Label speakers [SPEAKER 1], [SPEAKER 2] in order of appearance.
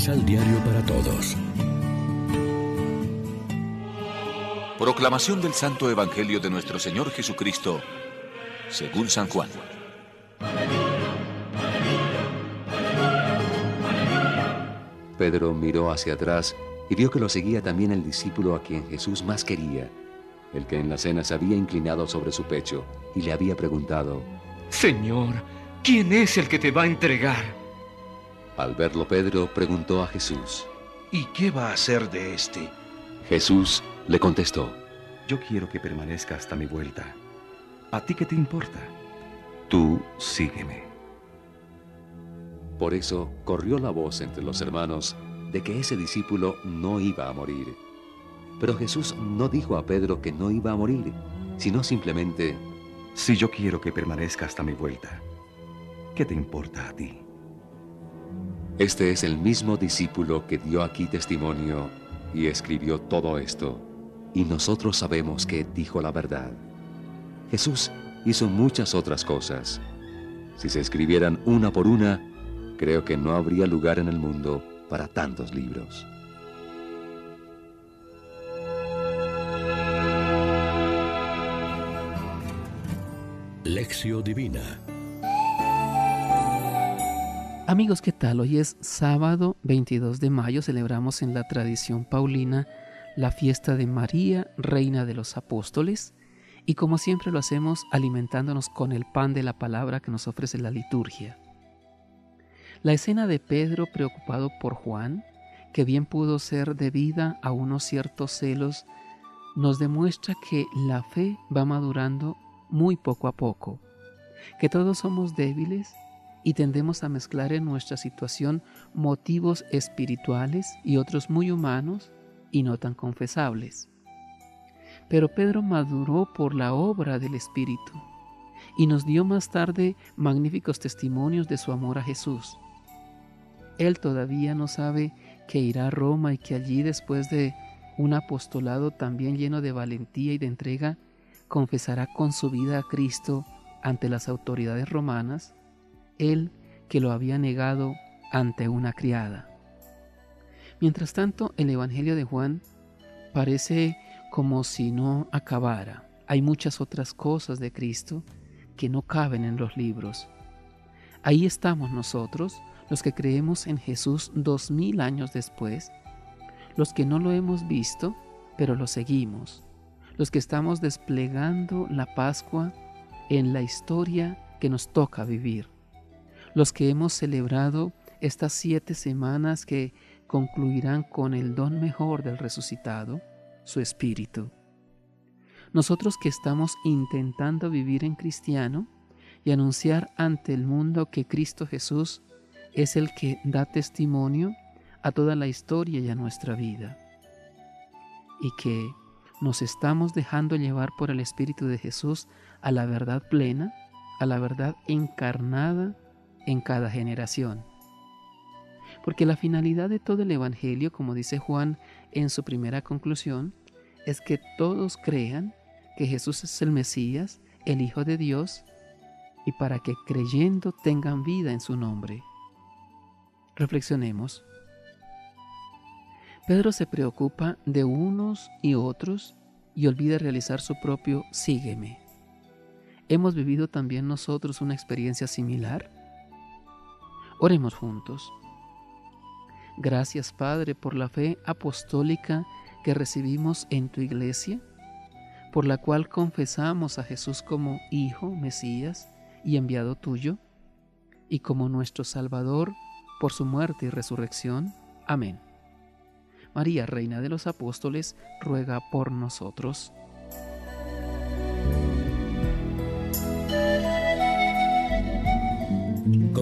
[SPEAKER 1] Misal Diario para Todos.
[SPEAKER 2] Proclamación del Santo Evangelio de nuestro Señor Jesucristo, según San Juan.
[SPEAKER 3] Pedro miró hacia atrás y vio que lo seguía también el discípulo a quien Jesús más quería, el que en la cena se había inclinado sobre su pecho y le había preguntado,
[SPEAKER 4] Señor, ¿quién es el que te va a entregar?
[SPEAKER 3] Al verlo Pedro preguntó a Jesús,
[SPEAKER 5] ¿Y qué va a hacer de este?
[SPEAKER 3] Jesús le contestó,
[SPEAKER 6] Yo quiero que permanezca hasta mi vuelta. ¿A ti qué te importa?
[SPEAKER 3] Tú
[SPEAKER 6] sígueme.
[SPEAKER 3] Por eso corrió la voz entre los hermanos de que ese discípulo no iba a morir. Pero Jesús no dijo a Pedro que no iba a morir, sino simplemente,
[SPEAKER 6] Si yo quiero que permanezca hasta mi vuelta, ¿qué te importa a ti?
[SPEAKER 3] Este es el mismo discípulo que dio aquí testimonio y escribió todo esto, y nosotros sabemos que dijo la verdad. Jesús hizo muchas otras cosas. Si se escribieran una por una, creo que no habría lugar en el mundo para tantos libros.
[SPEAKER 1] Lección Divina
[SPEAKER 7] Amigos, ¿qué tal? Hoy es sábado 22 de mayo, celebramos en la tradición paulina la fiesta de María, Reina de los Apóstoles, y como siempre lo hacemos alimentándonos con el pan de la palabra que nos ofrece la liturgia. La escena de Pedro preocupado por Juan, que bien pudo ser debida a unos ciertos celos, nos demuestra que la fe va madurando muy poco a poco, que todos somos débiles y tendemos a mezclar en nuestra situación motivos espirituales y otros muy humanos y no tan confesables. Pero Pedro maduró por la obra del Espíritu y nos dio más tarde magníficos testimonios de su amor a Jesús. Él todavía no sabe que irá a Roma y que allí después de un apostolado también lleno de valentía y de entrega, confesará con su vida a Cristo ante las autoridades romanas, él que lo había negado ante una criada. Mientras tanto, el Evangelio de Juan parece como si no acabara. Hay muchas otras cosas de Cristo que no caben en los libros. Ahí estamos nosotros, los que creemos en Jesús dos mil años después, los que no lo hemos visto, pero lo seguimos, los que estamos desplegando la Pascua en la historia que nos toca vivir, los que hemos celebrado estas siete semanas que concluirán con el don mejor del resucitado, su espíritu. Nosotros que estamos intentando vivir en cristiano y anunciar ante el mundo que Cristo Jesús es el que da testimonio a toda la historia y a nuestra vida. Y que nos estamos dejando llevar por el Espíritu de Jesús a la verdad plena, a la verdad encarnada en cada generación. Porque la finalidad de todo el Evangelio, como dice Juan en su primera conclusión, es que todos crean que Jesús es el Mesías, el Hijo de Dios, y para que creyendo tengan vida en su nombre. Reflexionemos. Pedro se preocupa de unos y otros y olvida realizar su propio sígueme. ¿Hemos vivido también nosotros una experiencia similar? Oremos juntos. Gracias Padre por la fe apostólica que recibimos en tu iglesia, por la cual confesamos a Jesús como Hijo, Mesías y enviado tuyo, y como nuestro Salvador por su muerte y resurrección. Amén. María, Reina de los Apóstoles, ruega por nosotros.